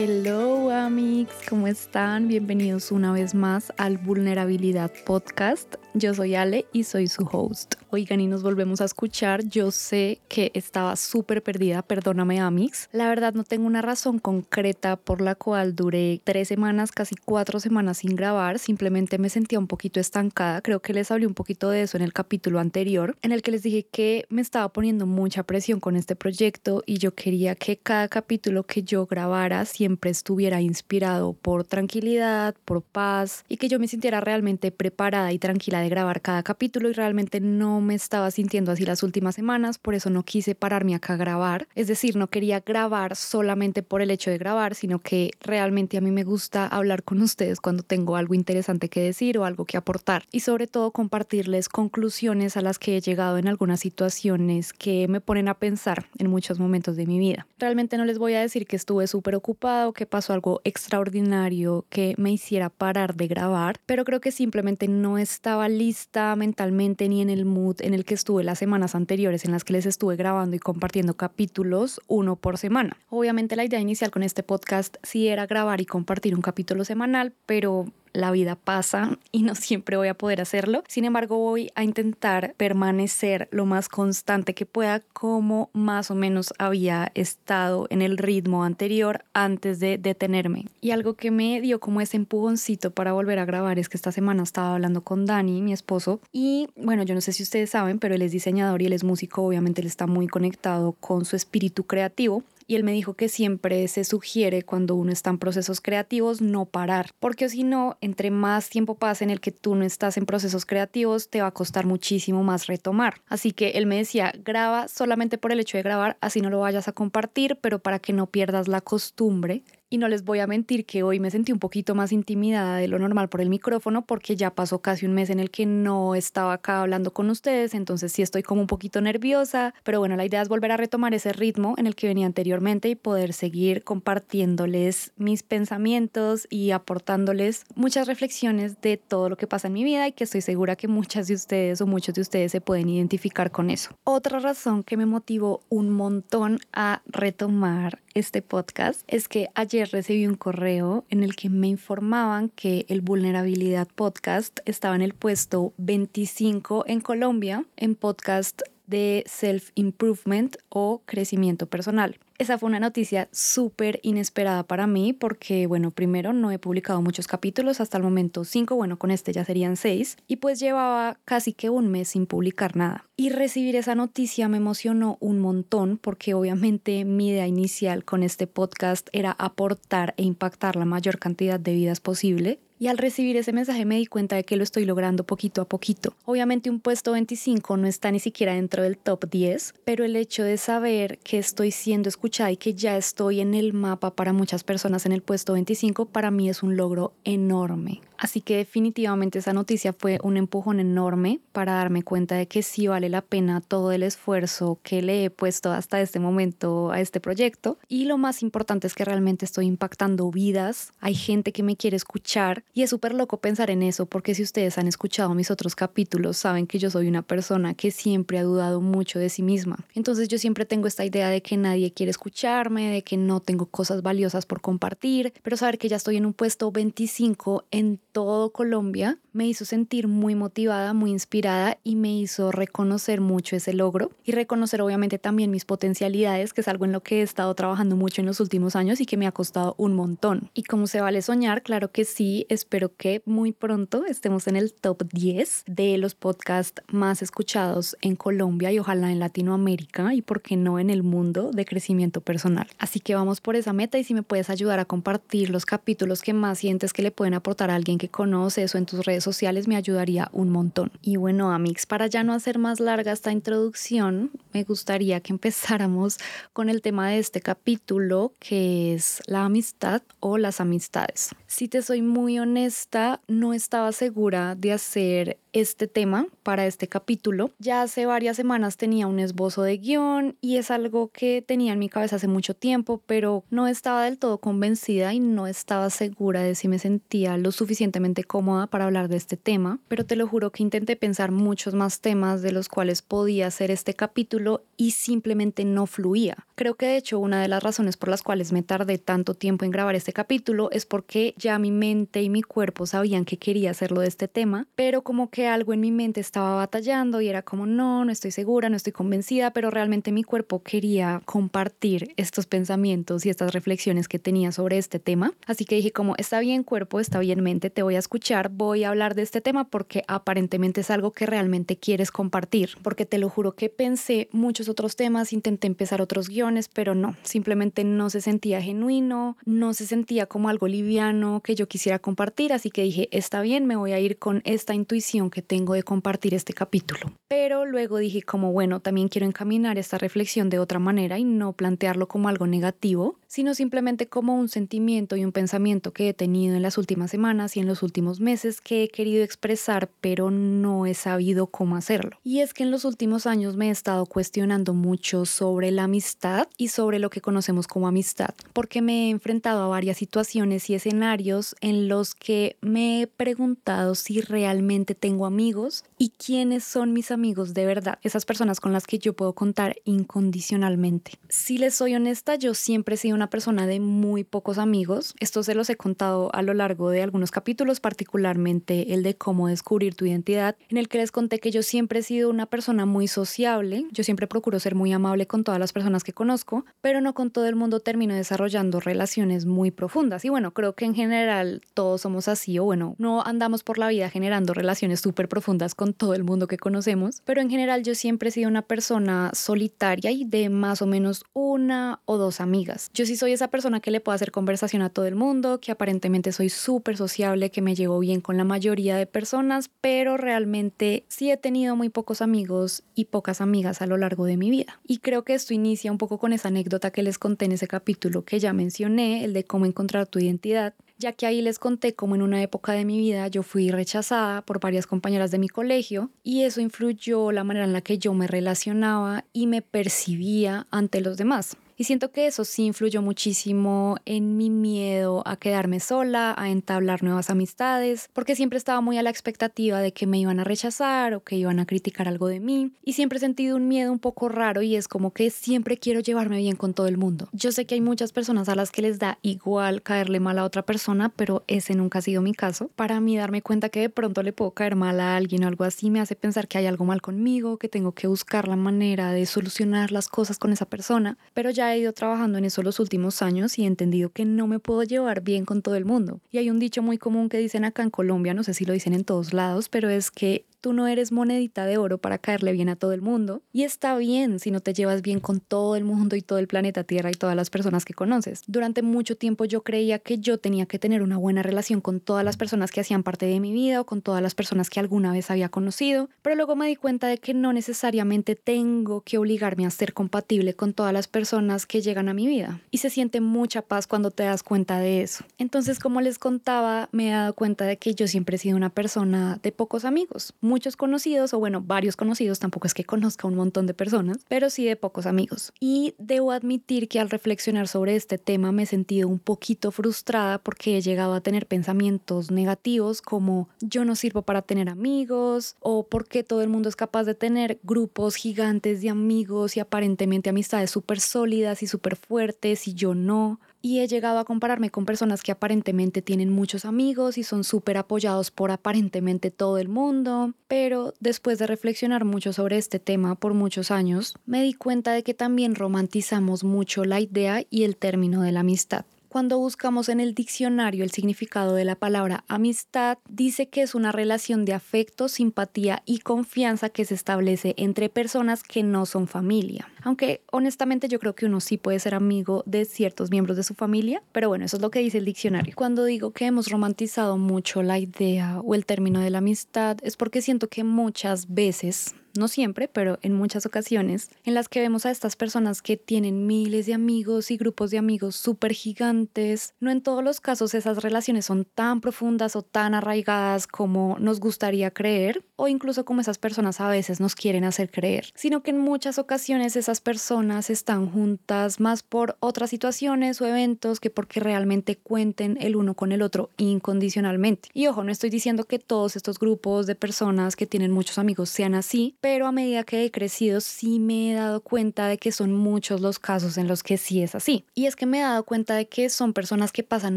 Hello amigos, ¿cómo están? Bienvenidos una vez más al Vulnerabilidad Podcast. Yo soy Ale y soy su host. Oigan, y nos volvemos a escuchar. Yo sé que estaba súper perdida, perdóname Amix. La verdad no tengo una razón concreta por la cual duré tres semanas, casi cuatro semanas sin grabar. Simplemente me sentía un poquito estancada. Creo que les hablé un poquito de eso en el capítulo anterior, en el que les dije que me estaba poniendo mucha presión con este proyecto y yo quería que cada capítulo que yo grabara siempre estuviera inspirado por tranquilidad, por paz y que yo me sintiera realmente preparada y tranquila grabar cada capítulo y realmente no me estaba sintiendo así las últimas semanas, por eso no quise pararme acá a grabar. Es decir, no quería grabar solamente por el hecho de grabar, sino que realmente a mí me gusta hablar con ustedes cuando tengo algo interesante que decir o algo que aportar y sobre todo compartirles conclusiones a las que he llegado en algunas situaciones que me ponen a pensar en muchos momentos de mi vida. Realmente no les voy a decir que estuve súper ocupado, que pasó algo extraordinario que me hiciera parar de grabar, pero creo que simplemente no estaba lista mentalmente ni en el mood en el que estuve las semanas anteriores en las que les estuve grabando y compartiendo capítulos uno por semana. Obviamente la idea inicial con este podcast sí era grabar y compartir un capítulo semanal, pero la vida pasa y no siempre voy a poder hacerlo. Sin embargo, voy a intentar permanecer lo más constante que pueda como más o menos había estado en el ritmo anterior antes de detenerme. Y algo que me dio como ese empujoncito para volver a grabar es que esta semana estaba hablando con Dani, mi esposo, y bueno, yo no sé si ustedes saben, pero él es diseñador y él es músico, obviamente él está muy conectado con su espíritu creativo y él me dijo que siempre se sugiere cuando uno está en procesos creativos no parar, porque si no, entre más tiempo pase en el que tú no estás en procesos creativos, te va a costar muchísimo más retomar. Así que él me decía, graba solamente por el hecho de grabar, así no lo vayas a compartir, pero para que no pierdas la costumbre y no les voy a mentir que hoy me sentí un poquito más intimidada de lo normal por el micrófono porque ya pasó casi un mes en el que no estaba acá hablando con ustedes, entonces sí estoy como un poquito nerviosa, pero bueno, la idea es volver a retomar ese ritmo en el que venía anteriormente y poder seguir compartiéndoles mis pensamientos y aportándoles muchas reflexiones de todo lo que pasa en mi vida y que estoy segura que muchas de ustedes o muchos de ustedes se pueden identificar con eso. Otra razón que me motivó un montón a retomar este podcast es que ayer recibí un correo en el que me informaban que el Vulnerabilidad Podcast estaba en el puesto 25 en Colombia en podcast de self-improvement o crecimiento personal. Esa fue una noticia súper inesperada para mí porque, bueno, primero no he publicado muchos capítulos, hasta el momento cinco, bueno, con este ya serían seis, y pues llevaba casi que un mes sin publicar nada. Y recibir esa noticia me emocionó un montón porque obviamente mi idea inicial con este podcast era aportar e impactar la mayor cantidad de vidas posible y al recibir ese mensaje me di cuenta de que lo estoy logrando poquito a poquito. Obviamente un puesto 25 no está ni siquiera dentro del top 10, pero el hecho de saber que estoy siendo escuchada y que ya estoy en el mapa para muchas personas en el puesto 25 para mí es un logro enorme. Así que definitivamente esa noticia fue un empujón enorme para darme cuenta de que sí vale la pena todo el esfuerzo que le he puesto hasta este momento a este proyecto. Y lo más importante es que realmente estoy impactando vidas. Hay gente que me quiere escuchar y es súper loco pensar en eso porque si ustedes han escuchado mis otros capítulos saben que yo soy una persona que siempre ha dudado mucho de sí misma. Entonces yo siempre tengo esta idea de que nadie quiere escucharme, de que no tengo cosas valiosas por compartir, pero saber que ya estoy en un puesto 25 en todo Colombia me hizo sentir muy motivada, muy inspirada y me hizo reconocer mucho ese logro y reconocer obviamente también mis potencialidades, que es algo en lo que he estado trabajando mucho en los últimos años y que me ha costado un montón. Y como se vale soñar, claro que sí, espero que muy pronto estemos en el top 10 de los podcasts más escuchados en Colombia y ojalá en Latinoamérica y por qué no en el mundo de crecimiento personal. Así que vamos por esa meta y si me puedes ayudar a compartir los capítulos que más sientes que le pueden aportar a alguien que conoces o en tus redes sociales me ayudaría un montón. Y bueno, Amix, para ya no hacer más larga esta introducción, me gustaría que empezáramos con el tema de este capítulo, que es la amistad o las amistades. Si te soy muy honesta, no estaba segura de hacer este tema para este capítulo. Ya hace varias semanas tenía un esbozo de guion y es algo que tenía en mi cabeza hace mucho tiempo, pero no estaba del todo convencida y no estaba segura de si me sentía lo suficientemente cómoda para hablar de este tema, pero te lo juro que intenté pensar muchos más temas de los cuales podía hacer este capítulo y simplemente no fluía. Creo que de hecho una de las razones por las cuales me tardé tanto tiempo en grabar este capítulo es porque ya mi mente y mi cuerpo sabían que quería hacerlo de este tema, pero como que algo en mi mente estaba batallando y era como, no, no estoy segura, no estoy convencida, pero realmente mi cuerpo quería compartir estos pensamientos y estas reflexiones que tenía sobre este tema. Así que dije como, está bien cuerpo, está bien mente, te voy a escuchar, voy a hablar de este tema porque aparentemente es algo que realmente quieres compartir, porque te lo juro que pensé muchos otros temas, intenté empezar otros guiones, pero no, simplemente no se sentía genuino, no se sentía como algo liviano que yo quisiera compartir, así que dije, está bien, me voy a ir con esta intuición que tengo de compartir este capítulo. Pero luego dije como, bueno, también quiero encaminar esta reflexión de otra manera y no plantearlo como algo negativo, sino simplemente como un sentimiento y un pensamiento que he tenido en las últimas semanas y en los últimos meses que he querido expresar, pero no he sabido cómo hacerlo. Y es que en los últimos años me he estado cuestionando mucho sobre la amistad y sobre lo que conocemos como amistad, porque me he enfrentado a varias situaciones y escenarios en los que me he preguntado si realmente tengo amigos y quiénes son mis amigos de verdad, esas personas con las que yo puedo contar incondicionalmente. Si les soy honesta, yo siempre he sido una persona de muy pocos amigos. Esto se los he contado a lo largo de algunos capítulos, particularmente el de cómo descubrir tu identidad, en el que les conté que yo siempre he sido una persona muy sociable, yo siempre procuro ser muy amable con todas las personas que conozco, pero no con todo el mundo termino desarrollando relaciones muy profundas. Y bueno, creo que en general todos somos así, o bueno, no andamos por la vida generando relaciones súper profundas con todo el mundo que conocemos, pero en general yo siempre he sido una persona solitaria y de más o menos una o dos amigas. Yo sí soy esa persona que le puedo hacer conversación a todo el mundo, que aparentemente soy súper sociable, que me llevo bien con la mayoría de personas, pero realmente sí he tenido muy pocos amigos y pocas amigas a lo largo de mi vida. Y creo que esto inicia un poco con esa anécdota que les conté en ese capítulo que ya mencioné, el de cómo encontrar tu identidad ya que ahí les conté cómo en una época de mi vida yo fui rechazada por varias compañeras de mi colegio y eso influyó la manera en la que yo me relacionaba y me percibía ante los demás. Y siento que eso sí influyó muchísimo en mi miedo a quedarme sola, a entablar nuevas amistades, porque siempre estaba muy a la expectativa de que me iban a rechazar o que iban a criticar algo de mí. Y siempre he sentido un miedo un poco raro y es como que siempre quiero llevarme bien con todo el mundo. Yo sé que hay muchas personas a las que les da igual caerle mal a otra persona, pero ese nunca ha sido mi caso. Para mí darme cuenta que de pronto le puedo caer mal a alguien o algo así me hace pensar que hay algo mal conmigo, que tengo que buscar la manera de solucionar las cosas con esa persona. Pero ya he ido trabajando en eso los últimos años y he entendido que no me puedo llevar bien con todo el mundo. Y hay un dicho muy común que dicen acá en Colombia, no sé si lo dicen en todos lados, pero es que tú no eres monedita de oro para caerle bien a todo el mundo. Y está bien si no te llevas bien con todo el mundo y todo el planeta Tierra y todas las personas que conoces. Durante mucho tiempo yo creía que yo tenía que tener una buena relación con todas las personas que hacían parte de mi vida o con todas las personas que alguna vez había conocido, pero luego me di cuenta de que no necesariamente tengo que obligarme a ser compatible con todas las personas que llegan a mi vida. Y se siente mucha paz cuando te das cuenta de eso. Entonces, como les contaba, me he dado cuenta de que yo siempre he sido una persona de pocos amigos muchos conocidos, o bueno, varios conocidos, tampoco es que conozca un montón de personas, pero sí de pocos amigos. Y debo admitir que al reflexionar sobre este tema me he sentido un poquito frustrada porque he llegado a tener pensamientos negativos como yo no sirvo para tener amigos o porque todo el mundo es capaz de tener grupos gigantes de amigos y aparentemente amistades súper sólidas y súper fuertes y yo no y he llegado a compararme con personas que aparentemente tienen muchos amigos y son súper apoyados por aparentemente todo el mundo, pero después de reflexionar mucho sobre este tema por muchos años, me di cuenta de que también romantizamos mucho la idea y el término de la amistad. Cuando buscamos en el diccionario el significado de la palabra amistad, dice que es una relación de afecto, simpatía y confianza que se establece entre personas que no son familia. Aunque honestamente yo creo que uno sí puede ser amigo de ciertos miembros de su familia, pero bueno, eso es lo que dice el diccionario. Cuando digo que hemos romantizado mucho la idea o el término de la amistad, es porque siento que muchas veces no siempre, pero en muchas ocasiones, en las que vemos a estas personas que tienen miles de amigos y grupos de amigos súper gigantes. No en todos los casos esas relaciones son tan profundas o tan arraigadas como nos gustaría creer, o incluso como esas personas a veces nos quieren hacer creer, sino que en muchas ocasiones esas personas están juntas más por otras situaciones o eventos que porque realmente cuenten el uno con el otro incondicionalmente. Y ojo, no estoy diciendo que todos estos grupos de personas que tienen muchos amigos sean así, pero a medida que he crecido sí me he dado cuenta de que son muchos los casos en los que sí es así. Y es que me he dado cuenta de que son personas que pasan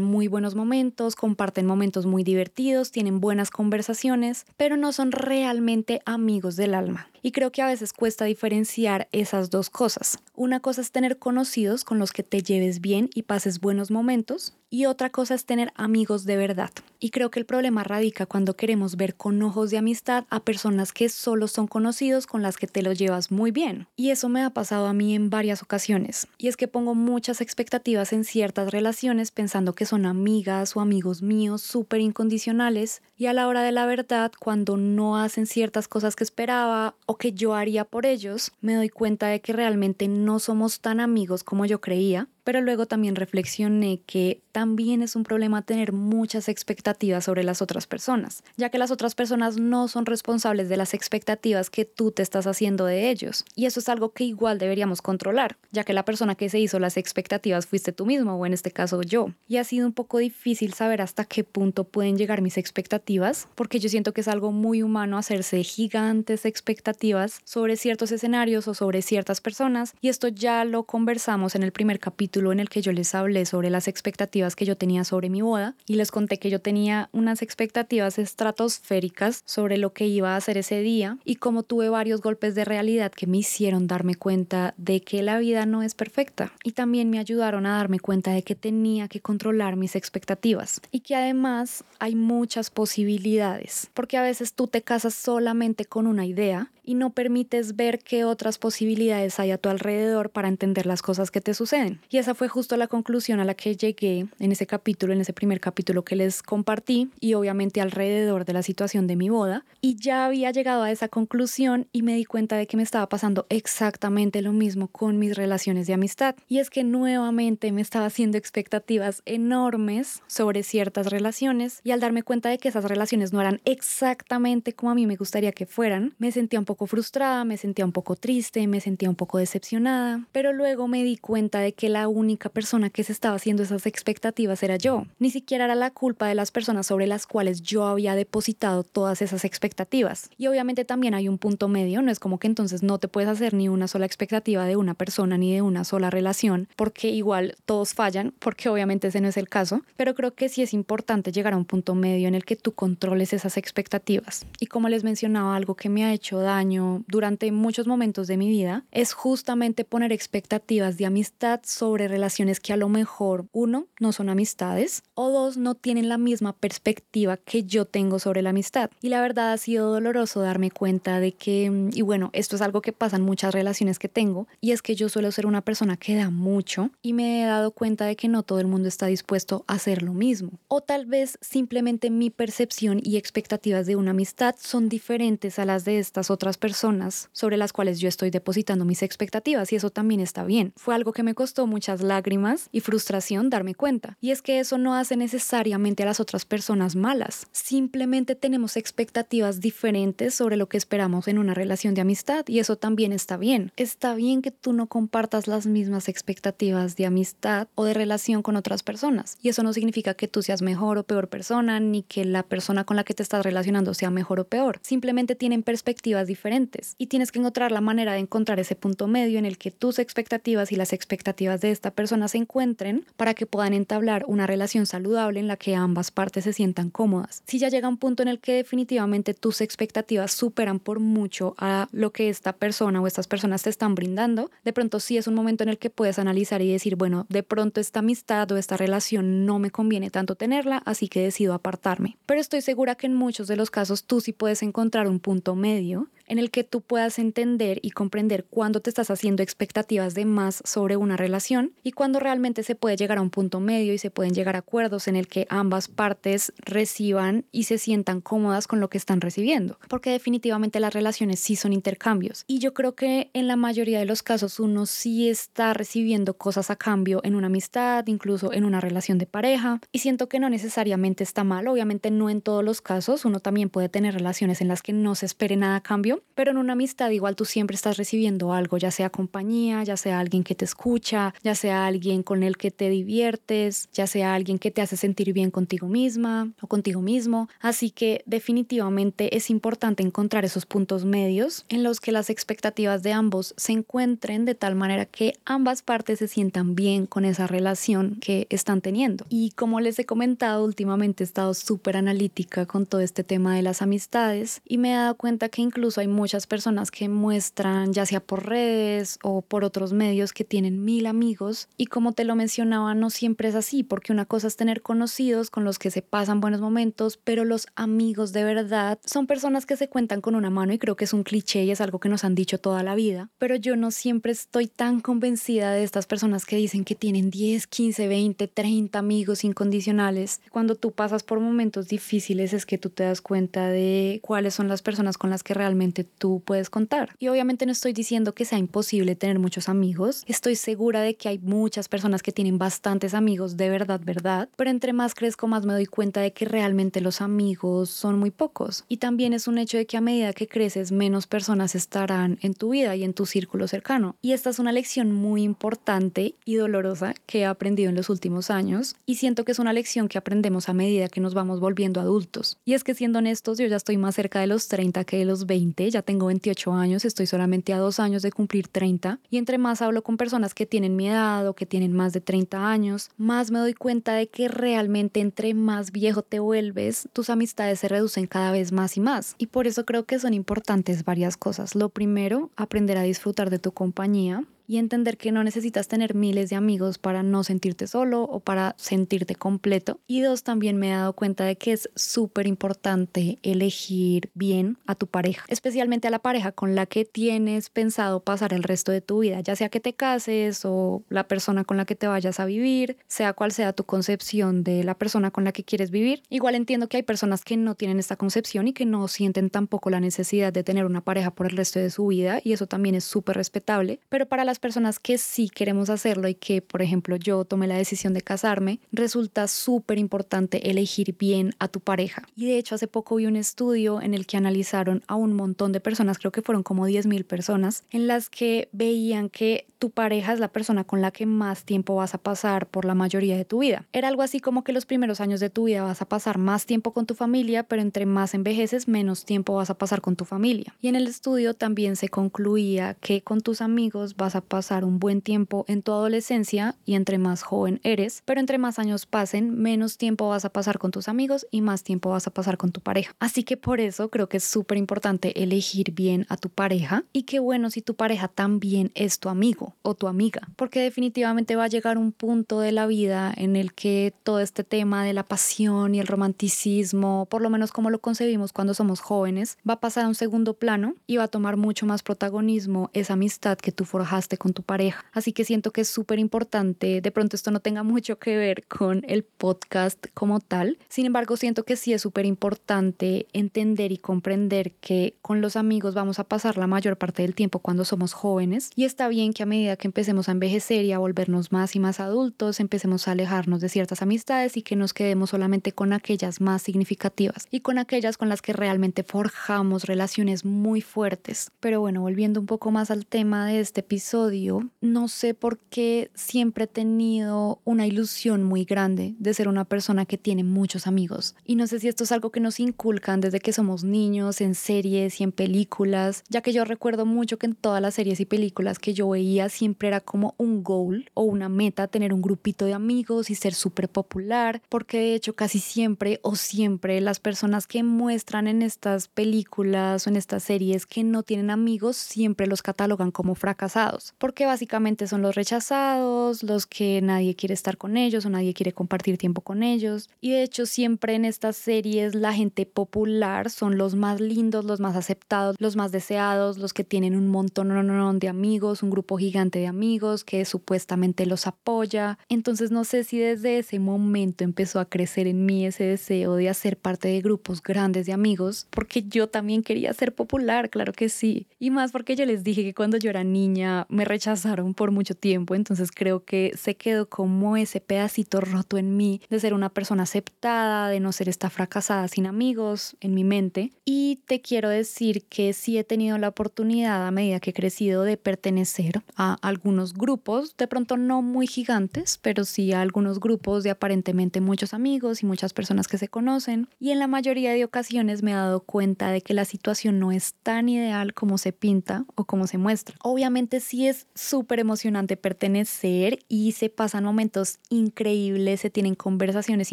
muy buenos momentos, comparten momentos muy divertidos, tienen buenas conversaciones, pero no son realmente amigos del alma. Y creo que a veces cuesta diferenciar esas dos cosas. Una cosa es tener conocidos con los que te lleves bien y pases buenos momentos y otra cosa es tener amigos de verdad. Y creo que el problema radica cuando queremos ver con ojos de amistad a personas que solo son conocidos con las que te lo llevas muy bien. Y eso me ha pasado a mí en varias ocasiones. Y es que pongo muchas expectativas en ciertas relaciones pensando que son amigas o amigos míos súper incondicionales y a la hora de la verdad, cuando no hacen ciertas cosas que esperaba que yo haría por ellos, me doy cuenta de que realmente no somos tan amigos como yo creía pero luego también reflexioné que también es un problema tener muchas expectativas sobre las otras personas, ya que las otras personas no son responsables de las expectativas que tú te estás haciendo de ellos. Y eso es algo que igual deberíamos controlar, ya que la persona que se hizo las expectativas fuiste tú mismo o en este caso yo. Y ha sido un poco difícil saber hasta qué punto pueden llegar mis expectativas, porque yo siento que es algo muy humano hacerse gigantes expectativas sobre ciertos escenarios o sobre ciertas personas, y esto ya lo conversamos en el primer capítulo en el que yo les hablé sobre las expectativas que yo tenía sobre mi boda y les conté que yo tenía unas expectativas estratosféricas sobre lo que iba a hacer ese día y como tuve varios golpes de realidad que me hicieron darme cuenta de que la vida no es perfecta y también me ayudaron a darme cuenta de que tenía que controlar mis expectativas y que además hay muchas posibilidades porque a veces tú te casas solamente con una idea y no permites ver qué otras posibilidades hay a tu alrededor para entender las cosas que te suceden. Esa fue justo la conclusión a la que llegué en ese capítulo, en ese primer capítulo que les compartí y obviamente alrededor de la situación de mi boda. Y ya había llegado a esa conclusión y me di cuenta de que me estaba pasando exactamente lo mismo con mis relaciones de amistad. Y es que nuevamente me estaba haciendo expectativas enormes sobre ciertas relaciones y al darme cuenta de que esas relaciones no eran exactamente como a mí me gustaría que fueran, me sentía un poco frustrada, me sentía un poco triste, me sentía un poco decepcionada, pero luego me di cuenta de que la única persona que se estaba haciendo esas expectativas era yo. Ni siquiera era la culpa de las personas sobre las cuales yo había depositado todas esas expectativas. Y obviamente también hay un punto medio, no es como que entonces no te puedes hacer ni una sola expectativa de una persona ni de una sola relación, porque igual todos fallan, porque obviamente ese no es el caso, pero creo que sí es importante llegar a un punto medio en el que tú controles esas expectativas. Y como les mencionaba, algo que me ha hecho daño durante muchos momentos de mi vida es justamente poner expectativas de amistad sobre relaciones que a lo mejor, uno, no son amistades o dos, no tienen la misma perspectiva que yo tengo sobre la amistad. Y la verdad ha sido doloroso darme cuenta de que, mm, y bueno, esto es algo que pasa en muchas relaciones que tengo, y es que yo suelo ser una persona que da mucho y me he dado cuenta de que no todo el mundo está dispuesto a hacer lo mismo. O tal vez simplemente mi percepción y expectativas de una amistad son diferentes a las de estas otras personas sobre las cuales yo estoy depositando mis expectativas y eso también está bien. Fue algo que me costó muchas lágrimas y frustración darme cuenta. Y es que eso no hace necesariamente a las otras personas malas. Simplemente tenemos expectativas diferentes sobre lo que esperamos en una relación de amistad y eso también está bien. Está bien que tú no compartas las mismas expectativas de amistad o de relación con otras personas. Y eso no significa que tú seas mejor o peor persona ni que la persona con la que te estás relacionando sea mejor o peor. Simplemente tienen perspectivas diferentes y tienes que encontrar la manera de encontrar ese punto medio en el que tus expectativas y las expectativas de esta persona se encuentren para que puedan entablar una relación saludable en la que ambas partes se sientan cómodas. Si ya llega un punto en el que definitivamente tus expectativas superan por mucho a lo que esta persona o estas personas te están brindando, de pronto sí es un momento en el que puedes analizar y decir, bueno, de pronto esta amistad o esta relación no me conviene tanto tenerla, así que decido apartarme. Pero estoy segura que en muchos de los casos tú sí puedes encontrar un punto medio en el que tú puedas entender y comprender cuándo te estás haciendo expectativas de más sobre una relación y cuándo realmente se puede llegar a un punto medio y se pueden llegar a acuerdos en el que ambas partes reciban y se sientan cómodas con lo que están recibiendo, porque definitivamente las relaciones sí son intercambios. Y yo creo que en la mayoría de los casos uno sí está recibiendo cosas a cambio en una amistad, incluso en una relación de pareja y siento que no necesariamente está mal, obviamente no en todos los casos, uno también puede tener relaciones en las que no se espere nada a cambio, pero en una amistad igual tú siempre estás recibiendo algo, ya sea compañía, ya sea alguien que te escucha, ya sea alguien con el que te diviertes, ya sea alguien que te hace sentir bien contigo misma o contigo mismo. Así que definitivamente es importante encontrar esos puntos medios en los que las expectativas de ambos se encuentren de tal manera que ambas partes se sientan bien con esa relación que están teniendo. Y como les he comentado, últimamente he estado súper analítica con todo este tema de las amistades y me he dado cuenta que incluso hay muchas personas que muestran, ya sea por redes o por otros medios, que tienen mil amigos. Y como te lo mencionaba, no siempre es así, porque una cosa es tener conocidos con los que se pasan buenos momentos, pero los amigos de verdad son personas que se cuentan con una mano y creo que es un cliché y es algo que nos han dicho toda la vida. Pero yo no siempre estoy tan convencida de estas personas que dicen que tienen 10, 15, 20, 30 amigos incondicionales. Cuando tú pasas por momentos difíciles es que tú te das cuenta de cuáles son las personas con las que realmente tú puedes contar. Y obviamente no estoy diciendo que sea imposible tener muchos amigos. Estoy segura de que hay muchas personas que tienen bastantes amigos de verdad, verdad. Pero entre más crezco, más me doy cuenta de que realmente los amigos son muy pocos. Y también es un hecho de que a medida que creces, menos personas estarán en tu vida y en tu círculo cercano. Y esta es una lección muy importante y dolorosa que he aprendido en los últimos años. Y siento que es una lección que aprendemos a medida que nos vamos volviendo adultos. Y es que siendo honestos, yo ya estoy más cerca de los 30 que de los 20 ya tengo 28 años, estoy solamente a dos años de cumplir 30 y entre más hablo con personas que tienen mi edad que tienen más de 30 años, más me doy cuenta de que realmente entre más viejo te vuelves, tus amistades se reducen cada vez más y más. Y por eso creo que son importantes varias cosas. Lo primero, aprender a disfrutar de tu compañía y entender que no necesitas tener miles de amigos para no sentirte solo o para sentirte completo. Y dos, también me he dado cuenta de que es súper importante elegir bien a tu pareja, especialmente a la pareja con la que tienes pensado pasar el resto de tu vida, ya sea que te cases o la persona con la que te vayas a vivir, sea cual sea tu concepción de la persona con la que quieres vivir. Igual entiendo que hay personas que no tienen esta concepción y que no sienten tampoco la necesidad de tener una pareja por el resto de su vida y eso también es súper respetable, pero para las personas que sí queremos hacerlo y que, por ejemplo, yo tomé la decisión de casarme, resulta súper importante elegir bien a tu pareja. Y de hecho, hace poco vi un estudio en el que analizaron a un montón de personas, creo que fueron como 10.000 personas, en las que veían que tu pareja es la persona con la que más tiempo vas a pasar por la mayoría de tu vida. Era algo así como que los primeros años de tu vida vas a pasar más tiempo con tu familia, pero entre más envejeces, menos tiempo vas a pasar con tu familia. Y en el estudio también se concluía que con tus amigos vas a pasar un buen tiempo en tu adolescencia y entre más joven eres, pero entre más años pasen, menos tiempo vas a pasar con tus amigos y más tiempo vas a pasar con tu pareja. Así que por eso creo que es súper importante elegir bien a tu pareja y qué bueno si tu pareja también es tu amigo o tu amiga, porque definitivamente va a llegar un punto de la vida en el que todo este tema de la pasión y el romanticismo, por lo menos como lo concebimos cuando somos jóvenes, va a pasar a un segundo plano y va a tomar mucho más protagonismo esa amistad que tú forjaste con tu pareja. Así que siento que es súper importante, de pronto esto no tenga mucho que ver con el podcast como tal, sin embargo siento que sí es súper importante entender y comprender que con los amigos vamos a pasar la mayor parte del tiempo cuando somos jóvenes y está bien que a medida que empecemos a envejecer y a volvernos más y más adultos, empecemos a alejarnos de ciertas amistades y que nos quedemos solamente con aquellas más significativas y con aquellas con las que realmente forjamos relaciones muy fuertes. Pero bueno, volviendo un poco más al tema de este episodio, no sé por qué siempre he tenido una ilusión muy grande de ser una persona que tiene muchos amigos. Y no sé si esto es algo que nos inculcan desde que somos niños, en series y en películas, ya que yo recuerdo mucho que en todas las series y películas que yo veía siempre era como un goal o una meta tener un grupito de amigos y ser súper popular, porque de hecho casi siempre o siempre las personas que muestran en estas películas o en estas series que no tienen amigos siempre los catalogan como fracasados, porque básicamente son los rechazados, los que nadie quiere estar con ellos o nadie quiere compartir tiempo con ellos. Y de hecho siempre en estas series la gente popular son los más lindos, los más aceptados, los más deseados, los que tienen un montón de amigos, un grupo gigante de amigos que supuestamente los apoya. Entonces no sé si desde ese momento empezó a crecer en mí ese deseo de hacer parte de grupos grandes de amigos, porque yo también quería ser popular, claro que sí. Y más porque yo les dije que cuando yo era niña me rechazaron por mucho tiempo, entonces creo que se quedó como ese pedacito roto en mí de ser una persona aceptada, de no ser esta fracasada sin amigos en mi mente. Y te quiero decir que sí he tenido la oportunidad a medida que he crecido de pertenecer a algunos grupos, de pronto no muy gigantes, pero sí a algunos grupos de aparentemente muchos amigos y muchas personas que se conocen. Y en la mayoría de ocasiones me he dado cuenta de que la situación no es tan ideal como se pinta o como se muestra. Obviamente sí es súper emocionante pertenecer y se pasan momentos increíbles, se tienen conversaciones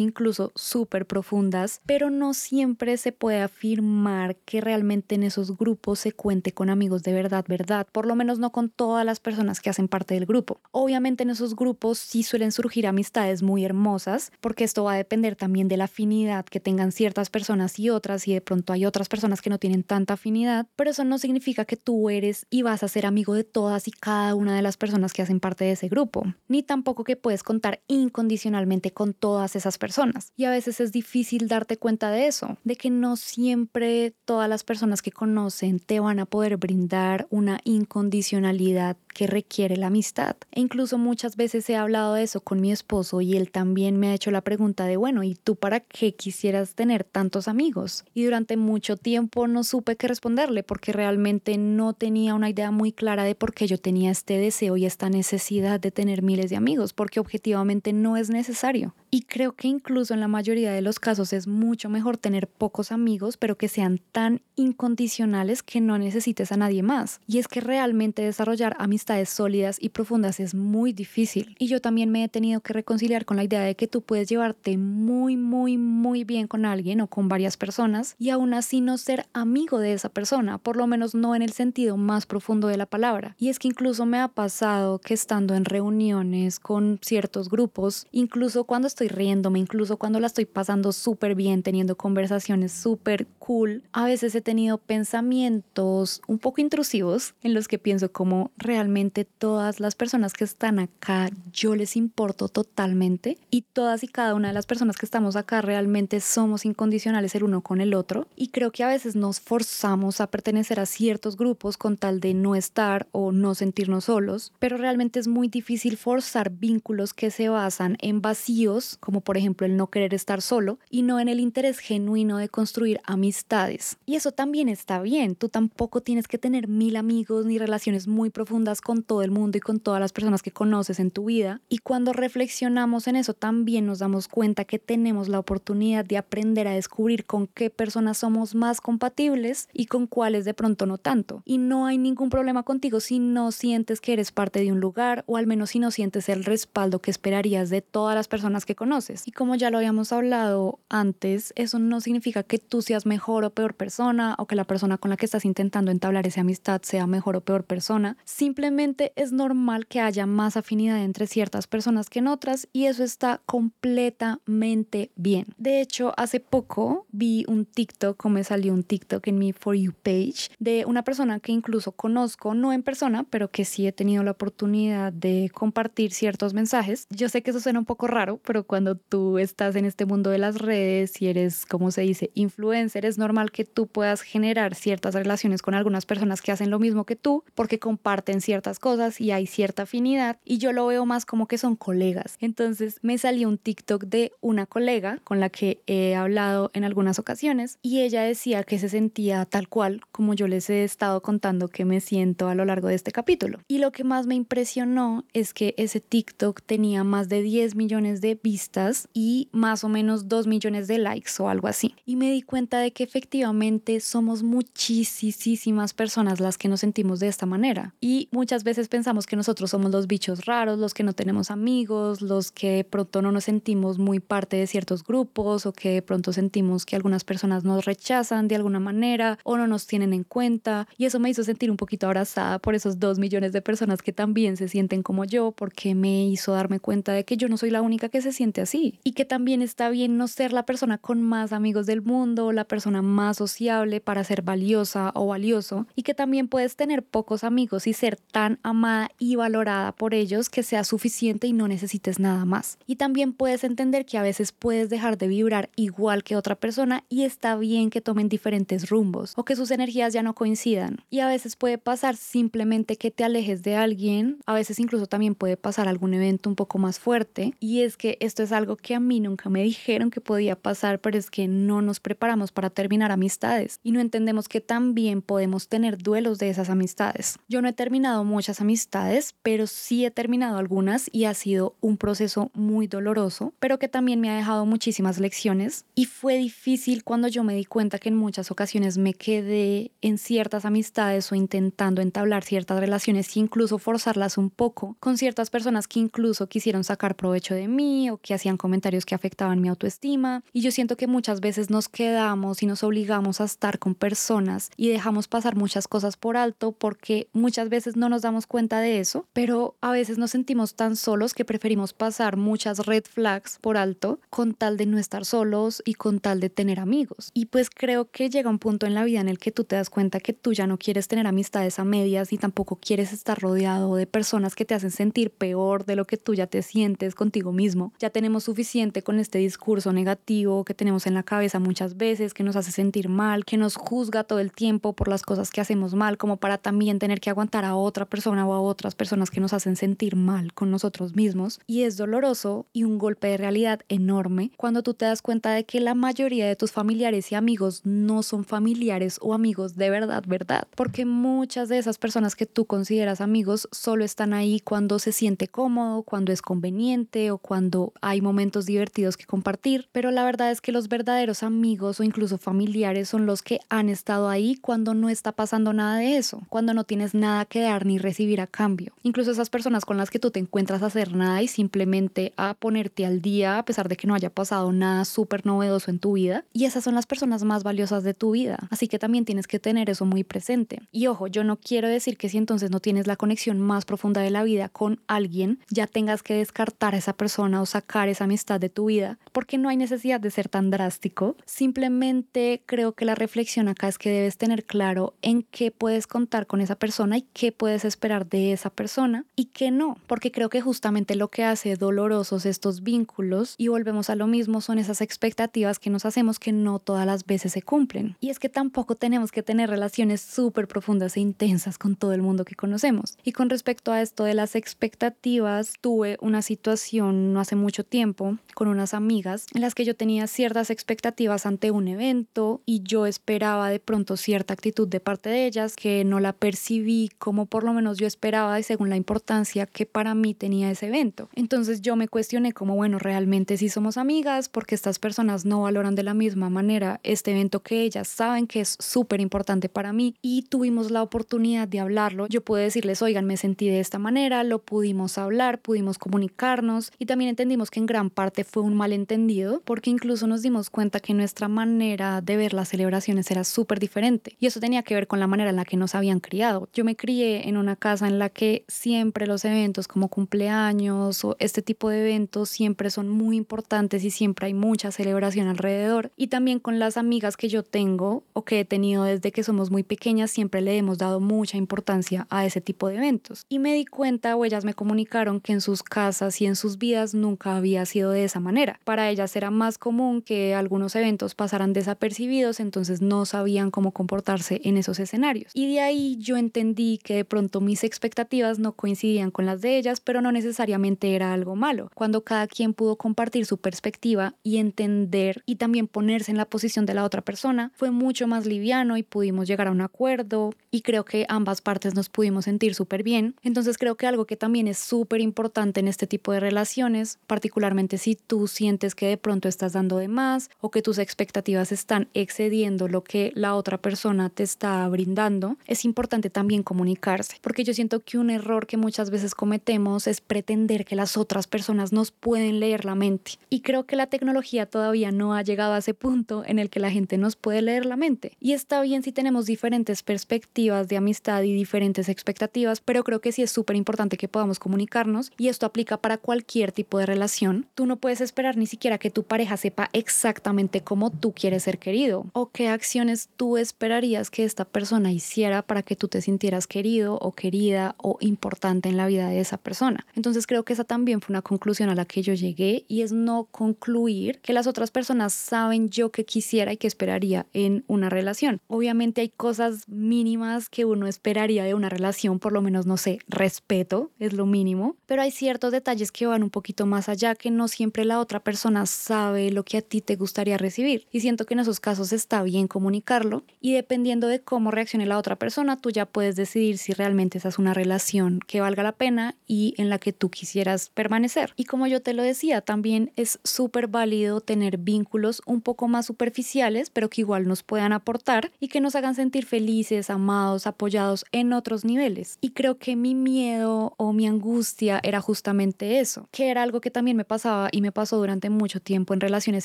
incluso súper profundas, pero no siempre se puede afirmar que realmente en esos grupos se cuente con amigos de verdad, verdad, por lo menos no con todas las que hacen parte del grupo. Obviamente en esos grupos sí suelen surgir amistades muy hermosas, porque esto va a depender también de la afinidad que tengan ciertas personas y otras, y de pronto hay otras personas que no tienen tanta afinidad, pero eso no significa que tú eres y vas a ser amigo de todas y cada una de las personas que hacen parte de ese grupo, ni tampoco que puedes contar incondicionalmente con todas esas personas. Y a veces es difícil darte cuenta de eso, de que no siempre todas las personas que conocen te van a poder brindar una incondicionalidad que requiere la amistad. E incluso muchas veces he hablado de eso con mi esposo y él también me ha hecho la pregunta de, bueno, ¿y tú para qué quisieras tener tantos amigos? Y durante mucho tiempo no supe qué responderle porque realmente no tenía una idea muy clara de por qué yo tenía este deseo y esta necesidad de tener miles de amigos, porque objetivamente no es necesario. Y creo que incluso en la mayoría de los casos es mucho mejor tener pocos amigos, pero que sean tan incondicionales que no necesites a nadie más. Y es que realmente desarrollar amistades sólidas y profundas es muy difícil. Y yo también me he tenido que reconciliar con la idea de que tú puedes llevarte muy, muy, muy bien con alguien o con varias personas y aún así no ser amigo de esa persona, por lo menos no en el sentido más profundo de la palabra. Y es que incluso me ha pasado que estando en reuniones con ciertos grupos, incluso cuando riéndome, incluso cuando la estoy pasando súper bien, teniendo conversaciones súper cool, a veces he tenido pensamientos un poco intrusivos en los que pienso como realmente todas las personas que están acá yo les importo totalmente y todas y cada una de las personas que estamos acá realmente somos incondicionales el uno con el otro. Y creo que a veces nos forzamos a pertenecer a ciertos grupos con tal de no estar o no sentirnos solos, pero realmente es muy difícil forzar vínculos que se basan en vacíos como por ejemplo el no querer estar solo, y no en el interés genuino de construir amistades. Y eso también está bien, tú tampoco tienes que tener mil amigos ni relaciones muy profundas con todo el mundo y con todas las personas que conoces en tu vida. Y cuando reflexionamos en eso también nos damos cuenta que tenemos la oportunidad de aprender a descubrir con qué personas somos más compatibles y con cuáles de pronto no tanto. Y no hay ningún problema contigo si no sientes que eres parte de un lugar o al menos si no sientes el respaldo que esperarías de todas las personas que conoces. Y como ya lo habíamos hablado antes, eso no significa que tú seas mejor o peor persona o que la persona con la que estás intentando entablar esa amistad sea mejor o peor persona. Simplemente es normal que haya más afinidad entre ciertas personas que en otras y eso está completamente bien. De hecho, hace poco vi un TikTok o me salió un TikTok en mi For You page de una persona que incluso conozco, no en persona, pero que sí he tenido la oportunidad de compartir ciertos mensajes. Yo sé que eso suena un poco raro, pero cuando tú estás en este mundo de las redes y eres, como se dice, influencer, es normal que tú puedas generar ciertas relaciones con algunas personas que hacen lo mismo que tú porque comparten ciertas cosas y hay cierta afinidad y yo lo veo más como que son colegas. Entonces me salió un TikTok de una colega con la que he hablado en algunas ocasiones y ella decía que se sentía tal cual como yo les he estado contando que me siento a lo largo de este capítulo. Y lo que más me impresionó es que ese TikTok tenía más de 10 millones de vistas y más o menos 2 millones de likes o algo así. Y me di cuenta de que efectivamente somos muchísimas personas las que nos sentimos de esta manera. Y muchas veces pensamos que nosotros somos los bichos raros, los que no tenemos amigos, los que de pronto no nos sentimos muy parte de ciertos grupos o que de pronto sentimos que algunas personas nos rechazan de alguna manera o no nos tienen en cuenta. Y eso me hizo sentir un poquito abrazada por esos dos millones de personas que también se sienten como yo, porque me hizo darme cuenta de que yo no soy la única que se siente así y que también está bien no ser la persona con más amigos del mundo, la persona más sociable para ser valiosa o valioso y que también puedes tener pocos amigos y ser tan amada y valorada por ellos que sea suficiente y no necesites nada más. Y también puedes entender que a veces puedes dejar de vibrar igual que otra persona y está bien que tomen diferentes rumbos o que sus energías ya no coincidan. Y a veces puede pasar simplemente que te alejes de alguien, a veces incluso también puede pasar algún evento un poco más fuerte y es que esto es algo que a mí nunca me dijeron que podía pasar, pero es que no nos preparamos para terminar amistades y no entendemos que también podemos tener duelos de esas amistades. Yo no he terminado muchas amistades, pero sí he terminado algunas y ha sido un proceso muy doloroso, pero que también me ha dejado muchísimas lecciones y fue difícil cuando yo me di cuenta que en muchas ocasiones me quedé en ciertas amistades o intentando entablar ciertas relaciones e incluso forzarlas un poco con ciertas personas que incluso quisieron sacar provecho de mí o que hacían comentarios que afectaban mi autoestima y yo siento que muchas veces nos quedamos y nos obligamos a estar con personas y dejamos pasar muchas cosas por alto porque muchas veces no nos damos cuenta de eso, pero a veces nos sentimos tan solos que preferimos pasar muchas red flags por alto con tal de no estar solos y con tal de tener amigos. Y pues creo que llega un punto en la vida en el que tú te das cuenta que tú ya no quieres tener amistades a medias y tampoco quieres estar rodeado de personas que te hacen sentir peor de lo que tú ya te sientes contigo mismo. Tenemos suficiente con este discurso negativo que tenemos en la cabeza muchas veces, que nos hace sentir mal, que nos juzga todo el tiempo por las cosas que hacemos mal, como para también tener que aguantar a otra persona o a otras personas que nos hacen sentir mal con nosotros mismos. Y es doloroso y un golpe de realidad enorme cuando tú te das cuenta de que la mayoría de tus familiares y amigos no son familiares o amigos de verdad, verdad. Porque muchas de esas personas que tú consideras amigos solo están ahí cuando se siente cómodo, cuando es conveniente o cuando hay momentos divertidos que compartir. Pero la verdad es que los verdaderos amigos o incluso familiares son los que han estado ahí cuando no está pasando nada de eso, cuando no tienes nada que dar ni recibir a cambio. Incluso esas personas con las que tú te encuentras a hacer nada y simplemente a ponerte al día a pesar de que no haya pasado nada súper novedoso en tu vida. Y esas son las personas más valiosas de tu vida. Así que también tienes que tener eso muy presente. Y ojo, yo no quiero decir que si entonces no tienes la conexión más profunda de la vida con alguien, ya tengas que descartar a esa persona o sacar esa amistad de tu vida, porque no hay necesidad de ser tan drástico. Simplemente creo que la reflexión acá es que debes tener claro en qué puedes contar con esa persona y qué puedes esperar de esa persona y qué no, porque creo que justamente lo que hace dolorosos estos vínculos y volvemos a lo mismo son esas expectativas que nos hacemos que no todas las veces se cumplen. Y es que tampoco tenemos que tener relaciones súper profundas e intensas con todo el mundo que conocemos. Y con respecto a esto de las expectativas, tuve una situación no hace mucho tiempo con unas amigas en las que yo tenía ciertas expectativas ante un evento y yo esperaba de pronto cierta actitud de parte de ellas que no la percibí como por lo menos yo esperaba y según la importancia que para mí tenía ese evento. Entonces yo me cuestioné como, bueno, realmente si somos amigas porque estas personas no valoran de la misma manera este evento que ellas saben que es súper importante para mí y tuvimos la oportunidad de hablarlo. Yo pude decirles, oigan, me sentí de esta manera, lo pudimos hablar, pudimos comunicarnos y también entendimos que en gran parte fue un malentendido porque incluso nos dimos cuenta que nuestra manera de ver las celebraciones era súper diferente y eso tenía que ver con la manera en la que nos habían criado. Yo me crié en una casa en la que siempre los eventos como cumpleaños o este tipo de eventos siempre son muy importantes y siempre hay mucha celebración alrededor. Y también con las amigas que yo tengo o que he tenido desde que somos muy pequeñas, siempre le hemos dado mucha importancia a ese tipo de eventos. Y me di cuenta o ellas me comunicaron que en sus casas y en sus vidas nunca había sido de esa manera. Para ellas era más común que algunos eventos pasaran desapercibidos, entonces no sabían cómo comportarse en esos escenarios. Y de ahí yo entendí que de pronto mis expectativas no coincidían con las de ellas, pero no necesariamente era algo malo. Cuando cada quien pudo compartir su perspectiva y entender y también ponerse en la posición de la otra persona, fue mucho más liviano y pudimos llegar a un acuerdo y creo que ambas partes nos pudimos sentir súper bien. Entonces creo que algo que también es súper importante en este tipo de relaciones, particularmente si tú sientes que de pronto estás dando de más o que tus expectativas están excediendo lo que la otra persona te está brindando, es importante también comunicarse, porque yo siento que un error que muchas veces cometemos es pretender que las otras personas nos pueden leer la mente. Y creo que la tecnología todavía no ha llegado a ese punto en el que la gente nos puede leer la mente. Y está bien si tenemos diferentes perspectivas de amistad y diferentes expectativas, pero creo que sí es súper importante que podamos comunicarnos y esto aplica para cualquier tipo de relación. Tú no puedes esperar ni siquiera que tu pareja sepa exactamente cómo tú quieres ser querido o qué acciones tú esperarías que esta persona hiciera para que tú te sintieras querido o querida o importante en la vida de esa persona. Entonces creo que esa también fue una conclusión a la que yo llegué y es no concluir que las otras personas saben yo que quisiera y que esperaría en una relación. Obviamente hay cosas mínimas que uno esperaría de una relación, por lo menos no sé, respeto es lo mínimo, pero hay ciertos detalles que van un poquito más allá que no siempre la otra persona sabe lo que a ti te gustaría recibir y siento que en esos casos está bien comunicarlo y dependiendo de cómo reaccione la otra persona, tú ya puedes decidir si realmente esa es una relación que valga la pena y en la que tú quisieras permanecer. Y como yo te lo decía, también es súper válido tener vínculos un poco más superficiales, pero que igual nos puedan aportar y que nos hagan sentir felices, amados, apoyados en otros niveles. Y creo que mi miedo o mi angustia era justamente eso, que era algo que también me pasaba y me pasó durante mucho tiempo en relaciones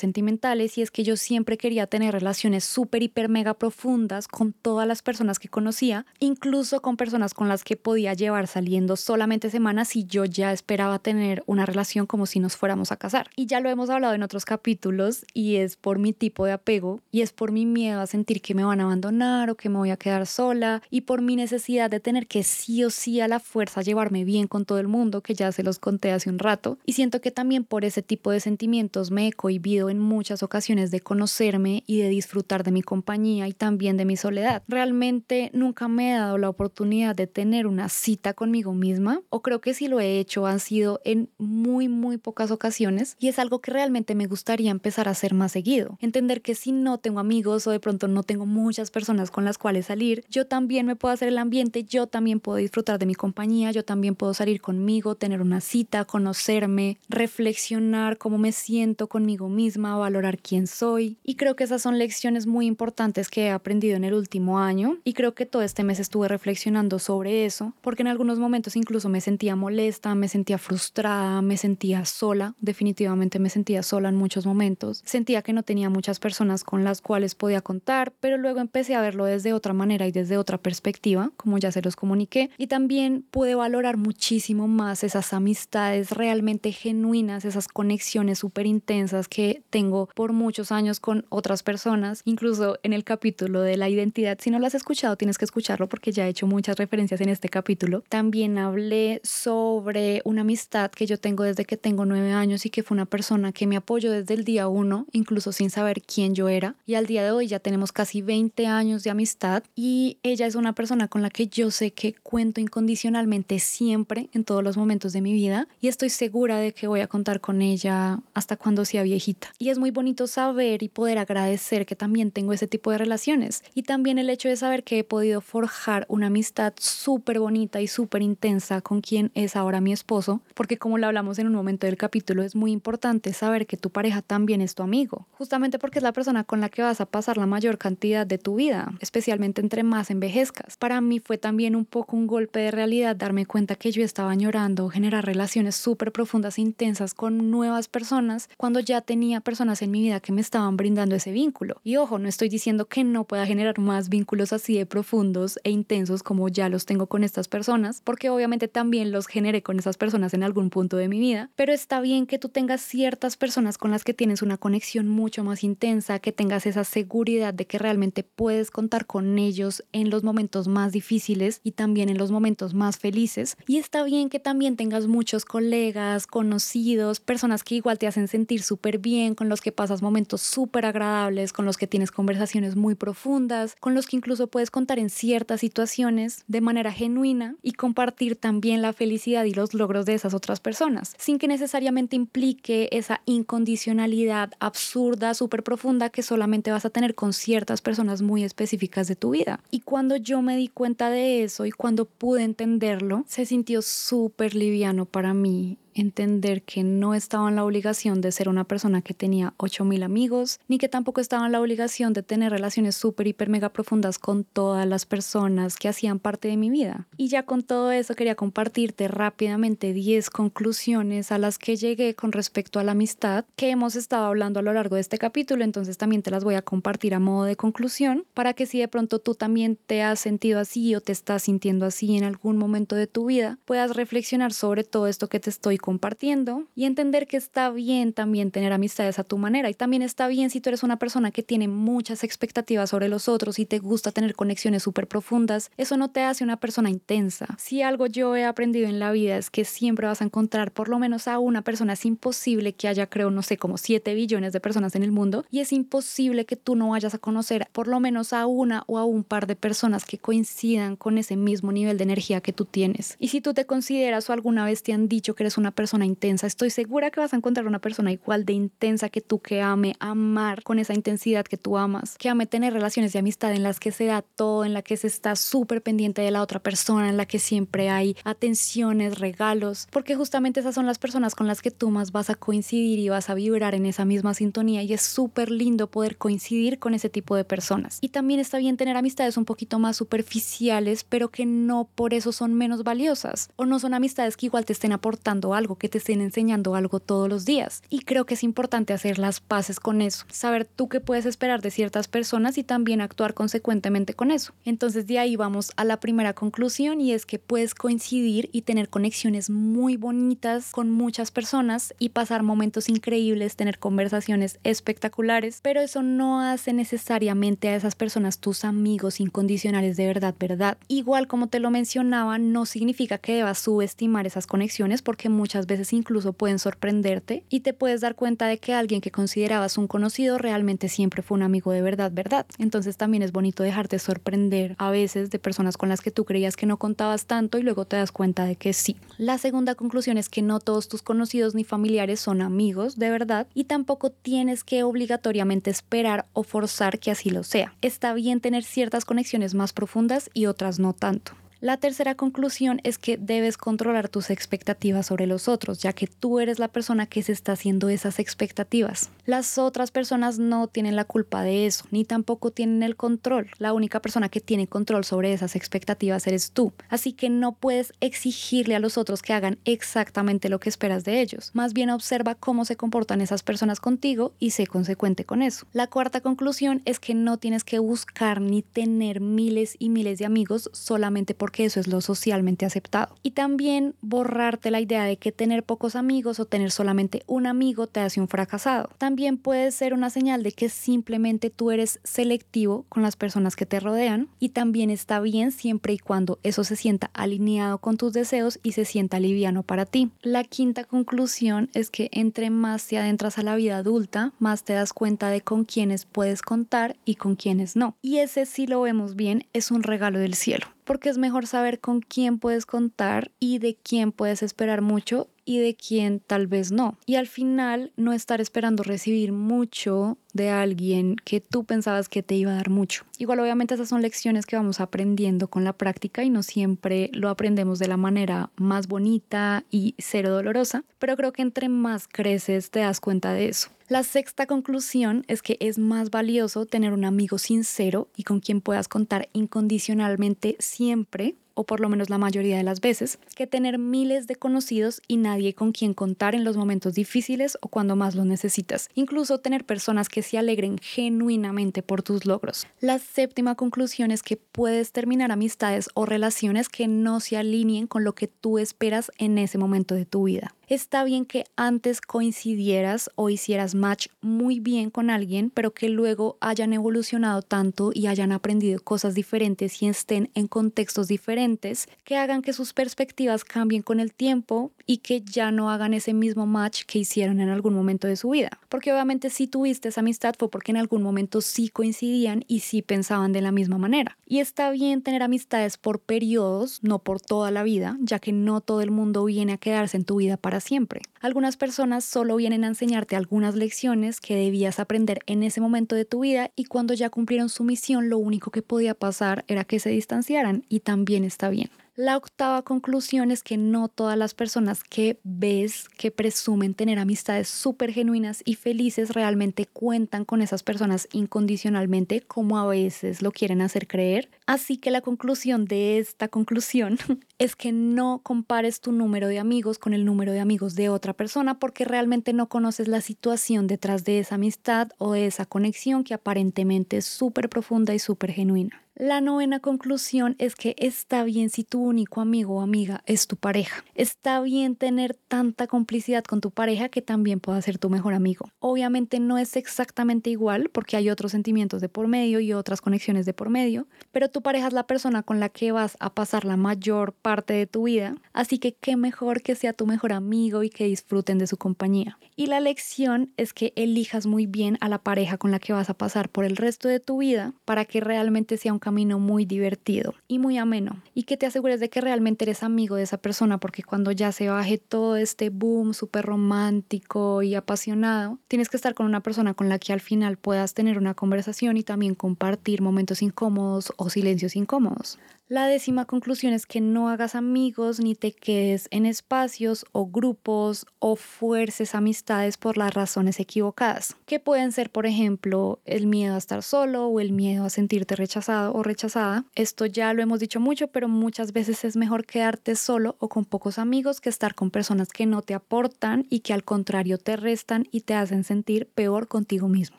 sentimentales y es que yo siempre quería tener relaciones súper, hiper, mega profundas con todas las personas que conocía, incluso con personas con las que podía llevar saliendo solamente semanas y yo ya esperaba tener una relación como si nos fuéramos a casar. Y ya lo hemos hablado en otros capítulos y es por mi tipo de apego y es por mi miedo a sentir que me van a abandonar o que me voy a quedar sola y por mi necesidad de tener que sí o sí a la fuerza llevarme bien con todo el mundo, que ya se los conté hace un rato. Y siento que también por ese tipo de sentimientos me he cohibido en muchas ocasiones de conocerme y de disfrutar de mi compañía y también de mi soledad. Realmente nunca me he dado la oportunidad de tener una cita conmigo misma o creo que si lo he hecho han sido en muy muy pocas ocasiones y es algo que realmente me gustaría empezar a hacer más seguido. Entender que si no tengo amigos o de pronto no tengo muchas personas con las cuales salir, yo también me puedo hacer el ambiente, yo también puedo disfrutar de mi compañía, yo también puedo salir conmigo, tener una cita, conocerme, reflexionar cómo me siento conmigo misma, valorar quién soy. Y creo que esas son lecciones muy importantes que he aprendido en el último año. Y creo que todo este mes estuve reflexionando sobre eso, porque en algunos momentos incluso me sentía molesta, me sentía frustrada, me sentía sola, definitivamente me sentía sola en muchos momentos, sentía que no tenía muchas personas con las cuales podía contar, pero luego empecé a verlo desde otra manera y desde otra perspectiva, como ya se los comuniqué, y también pude valorar muchísimo más esas amistades realmente genuinas, esas conexiones súper intensas que tengo por muchos años con otras personas, incluso en el capítulo de la identidad, si no lo has escuchado tienes que escucharlo porque ya he hecho muchas referencias en este capítulo, también hablé sobre una amistad que yo tengo desde que tengo nueve años y que fue una persona que me apoyó desde el día uno, incluso sin saber quién yo era, y al día de hoy ya tenemos casi 20 años de amistad y ella es una persona con la que yo sé que cuento incondicionalmente siempre en todos los momentos de mi vida y estoy segura de que voy a contar con ella hasta cuando sea viejita. Y es muy bonito saber y poder agradecer que también tengo ese tipo de relaciones y también el hecho de saber que he podido forjar una amistad súper bonita y súper intensa con quien es ahora mi esposo, porque como lo hablamos en un momento del capítulo, es muy importante saber que tu pareja también es tu amigo, justamente porque es la persona con la que vas a pasar la mayor cantidad de tu vida, especialmente entre más envejezcas. Para mí fue también un poco un golpe de realidad darme cuenta que yo estaba añorando generar relaciones súper profundas e intensas con nuevas personas cuando ya tenía personas en mi vida que me estaban brindando ese vínculo. Y ojo, no estoy diciendo que no pueda generar más vínculos así de profundos e intensos como ya los tengo con estas personas, porque obviamente también los generé con esas personas en algún punto de mi vida, pero está bien que tú tengas ciertas personas con las que tienes una conexión mucho más intensa, que tengas esa seguridad de que realmente puedes contar con ellos en los momentos más difíciles y también en los momentos más felices. Y está bien que también tengas muchos colegas, conocidos, personas que igual te hacen sentir súper bien, con los que pasas momentos súper agradables, con los que tienes conversaciones muy profundas, con los que incluso puedes contar en ciertas situaciones de manera genuina y compartir también la felicidad y los logros de esas otras personas, sin que necesariamente implique esa incondicionalidad absurda, súper profunda que solamente vas a tener con ciertas personas muy específicas de tu vida. Y cuando yo me di cuenta de eso y cuando pude entenderlo, se sintió súper liviano para mí entender que no estaba en la obligación de ser una persona que tenía 8000 amigos, ni que tampoco estaba en la obligación de tener relaciones súper, hiper, mega profundas con todas las personas que hacían parte de mi vida. Y ya con todo eso quería compartirte rápidamente 10 conclusiones a las que llegué con respecto a la amistad que hemos estado hablando a lo largo de este capítulo, entonces también te las voy a compartir a modo de conclusión para que si de pronto tú también te has sentido así o te estás sintiendo así en algún momento de tu vida, puedas reflexionar sobre todo esto que te estoy compartiendo y entender que está bien también tener amistades a tu manera y también está bien si tú eres una persona que tiene muchas expectativas sobre los otros y te gusta tener conexiones súper profundas, eso no te hace una persona intensa. Si algo yo he aprendido en la vida es que siempre vas a encontrar por lo menos a una persona, es imposible que haya creo no sé como 7 billones de personas en el mundo y es imposible que tú no vayas a conocer por lo menos a una o a un par de personas que coincidan con ese mismo nivel de energía que tú tienes. Y si tú te consideras o alguna vez te han dicho que eres una persona intensa, estoy segura que vas a encontrar una persona igual de intensa que tú, que ame amar con esa intensidad que tú amas, que ame tener relaciones de amistad en las que se da todo, en la que se está súper pendiente de la otra persona, en la que siempre hay atenciones, regalos, porque justamente esas son las personas con las que tú más vas a coincidir y vas a vibrar en esa misma sintonía y es súper lindo poder coincidir con ese tipo de personas. Y también está bien tener amistades un poquito más superficiales, pero que no por eso son menos valiosas o no son amistades que igual te estén aportando algo, que te estén enseñando algo todos los días. Y creo que es importante hacer las paces con eso, saber tú qué puedes esperar de ciertas personas y también actuar consecuentemente con eso. Entonces de ahí vamos a la primera conclusión y es que puedes coincidir y tener conexiones muy bonitas con muchas personas y pasar momentos increíbles, tener conversaciones espectaculares, pero eso no hace necesariamente a esas personas tus amigos incondicionales de verdad, verdad. Igual como te lo mencionaba, no significa que debas subestimar esas conexiones porque muchas veces incluso pueden sorprenderte y te puedes dar cuenta de que alguien que considerabas un conocido realmente siempre fue un amigo de verdad, verdad. Entonces también es bonito dejarte sorprender a veces de personas con las que tú creías que no contabas tanto y luego te das cuenta de que sí. La segunda conclusión es que no todos tus conocidos ni familiares son amigos de verdad y tampoco tienes que obligatoriamente esperar o forzar que así lo sea. Está bien tener ciertas conexiones más profundas y otras no tanto. La tercera conclusión es que debes controlar tus expectativas sobre los otros, ya que tú eres la persona que se está haciendo esas expectativas. Las otras personas no tienen la culpa de eso, ni tampoco tienen el control. La única persona que tiene control sobre esas expectativas eres tú. Así que no puedes exigirle a los otros que hagan exactamente lo que esperas de ellos. Más bien observa cómo se comportan esas personas contigo y sé consecuente con eso. La cuarta conclusión es que no tienes que buscar ni tener miles y miles de amigos solamente por porque eso es lo socialmente aceptado. Y también borrarte la idea de que tener pocos amigos o tener solamente un amigo te hace un fracasado. También puede ser una señal de que simplemente tú eres selectivo con las personas que te rodean y también está bien siempre y cuando eso se sienta alineado con tus deseos y se sienta liviano para ti. La quinta conclusión es que entre más te adentras a la vida adulta, más te das cuenta de con quiénes puedes contar y con quiénes no. Y ese si lo vemos bien es un regalo del cielo porque es mejor saber con quién puedes contar y de quién puedes esperar mucho y de quién tal vez no. Y al final no estar esperando recibir mucho de alguien que tú pensabas que te iba a dar mucho. Igual obviamente esas son lecciones que vamos aprendiendo con la práctica y no siempre lo aprendemos de la manera más bonita y cero dolorosa, pero creo que entre más creces te das cuenta de eso. La sexta conclusión es que es más valioso tener un amigo sincero y con quien puedas contar incondicionalmente siempre o por lo menos la mayoría de las veces, que tener miles de conocidos y nadie con quien contar en los momentos difíciles o cuando más lo necesitas. Incluso tener personas que se alegren genuinamente por tus logros. La séptima conclusión es que puedes terminar amistades o relaciones que no se alineen con lo que tú esperas en ese momento de tu vida. Está bien que antes coincidieras o hicieras match muy bien con alguien, pero que luego hayan evolucionado tanto y hayan aprendido cosas diferentes y estén en contextos diferentes que hagan que sus perspectivas cambien con el tiempo y que ya no hagan ese mismo match que hicieron en algún momento de su vida. Porque obviamente si tuviste esa amistad fue porque en algún momento sí coincidían y sí pensaban de la misma manera. Y está bien tener amistades por periodos, no por toda la vida, ya que no todo el mundo viene a quedarse en tu vida para siempre. Algunas personas solo vienen a enseñarte algunas lecciones que debías aprender en ese momento de tu vida y cuando ya cumplieron su misión lo único que podía pasar era que se distanciaran y también está bien. La octava conclusión es que no todas las personas que ves que presumen tener amistades súper genuinas y felices realmente cuentan con esas personas incondicionalmente como a veces lo quieren hacer creer. Así que la conclusión de esta conclusión es que no compares tu número de amigos con el número de amigos de otra persona porque realmente no conoces la situación detrás de esa amistad o de esa conexión que aparentemente es súper profunda y súper genuina. La novena conclusión es que está bien si tu único amigo o amiga es tu pareja. Está bien tener tanta complicidad con tu pareja que también pueda ser tu mejor amigo. Obviamente no es exactamente igual porque hay otros sentimientos de por medio y otras conexiones de por medio, pero tu pareja es la persona con la que vas a pasar la mayor parte de tu vida, así que qué mejor que sea tu mejor amigo y que disfruten de su compañía. Y la lección es que elijas muy bien a la pareja con la que vas a pasar por el resto de tu vida para que realmente sea un camino muy divertido y muy ameno y que te asegures de que realmente eres amigo de esa persona porque cuando ya se baje todo este boom súper romántico y apasionado, tienes que estar con una persona con la que al final puedas tener una conversación y también compartir momentos incómodos o silencios incómodos. La décima conclusión es que no hagas amigos ni te quedes en espacios o grupos o fuerces amistades por las razones equivocadas, que pueden ser, por ejemplo, el miedo a estar solo o el miedo a sentirte rechazado o rechazada. Esto ya lo hemos dicho mucho, pero muchas veces es mejor quedarte solo o con pocos amigos que estar con personas que no te aportan y que al contrario te restan y te hacen sentir peor contigo mismo.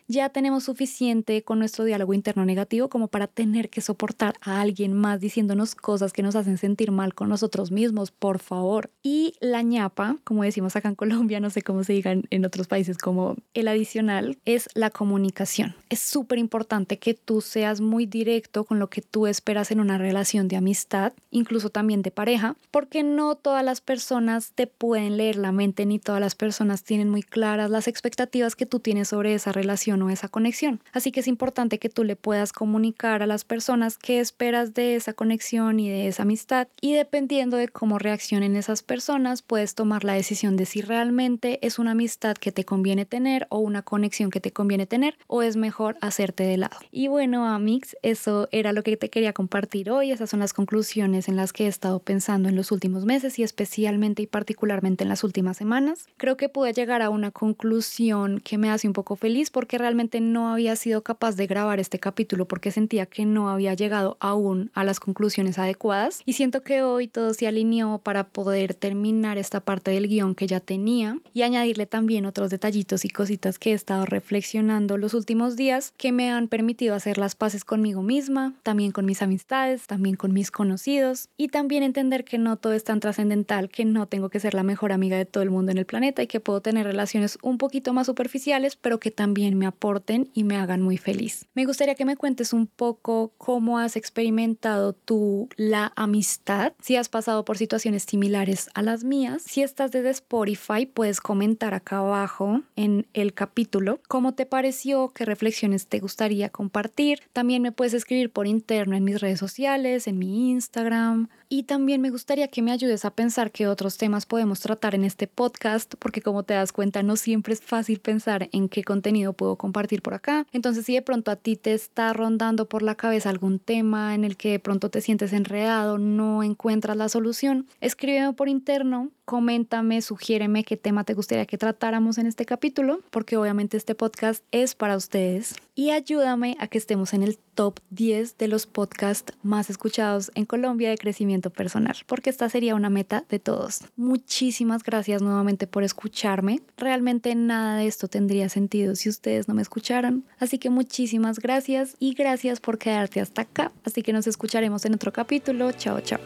Ya tenemos suficiente con nuestro diálogo interno negativo como para tener que soportar a alguien más diciéndonos cosas que nos hacen sentir mal con nosotros mismos, por favor. Y la ñapa, como decimos acá en Colombia, no sé cómo se digan en otros países, como el adicional, es la comunicación. Es súper importante que tú seas muy directo con lo que tú esperas en una relación de amistad, incluso también de pareja, porque no todas las personas te pueden leer la mente ni todas las personas tienen muy claras las expectativas que tú tienes sobre esa relación o esa conexión. Así que es importante que tú le puedas comunicar a las personas qué esperas de esa conexión conexión y de esa amistad y dependiendo de cómo reaccionen esas personas puedes tomar la decisión de si realmente es una amistad que te conviene tener o una conexión que te conviene tener o es mejor hacerte de lado. Y bueno, Amix, eso era lo que te quería compartir hoy. Esas son las conclusiones en las que he estado pensando en los últimos meses y especialmente y particularmente en las últimas semanas. Creo que pude llegar a una conclusión que me hace un poco feliz porque realmente no había sido capaz de grabar este capítulo porque sentía que no había llegado aún a las conclusiones conclusiones adecuadas y siento que hoy todo se alineó para poder terminar esta parte del guion que ya tenía y añadirle también otros detallitos y cositas que he estado reflexionando los últimos días que me han permitido hacer las paces conmigo misma, también con mis amistades, también con mis conocidos y también entender que no todo es tan trascendental, que no tengo que ser la mejor amiga de todo el mundo en el planeta y que puedo tener relaciones un poquito más superficiales, pero que también me aporten y me hagan muy feliz. Me gustaría que me cuentes un poco cómo has experimentado tú la amistad, si has pasado por situaciones similares a las mías. Si estás desde Spotify, puedes comentar acá abajo en el capítulo cómo te pareció, qué reflexiones te gustaría compartir. También me puedes escribir por interno en mis redes sociales, en mi Instagram. Y también me gustaría que me ayudes a pensar qué otros temas podemos tratar en este podcast, porque como te das cuenta, no siempre es fácil pensar en qué contenido puedo compartir por acá. Entonces, si de pronto a ti te está rondando por la cabeza algún tema en el que de pronto te te sientes enredado, no encuentras la solución, escríbeme por interno, coméntame, sugiéreme qué tema te gustaría que tratáramos en este capítulo, porque obviamente este podcast es para ustedes. Y ayúdame a que estemos en el top 10 de los podcasts más escuchados en Colombia de crecimiento personal, porque esta sería una meta de todos. Muchísimas gracias nuevamente por escucharme. Realmente nada de esto tendría sentido si ustedes no me escucharan. Así que muchísimas gracias y gracias por quedarte hasta acá. Así que nos escucharemos en otro capítulo. Chao, chao.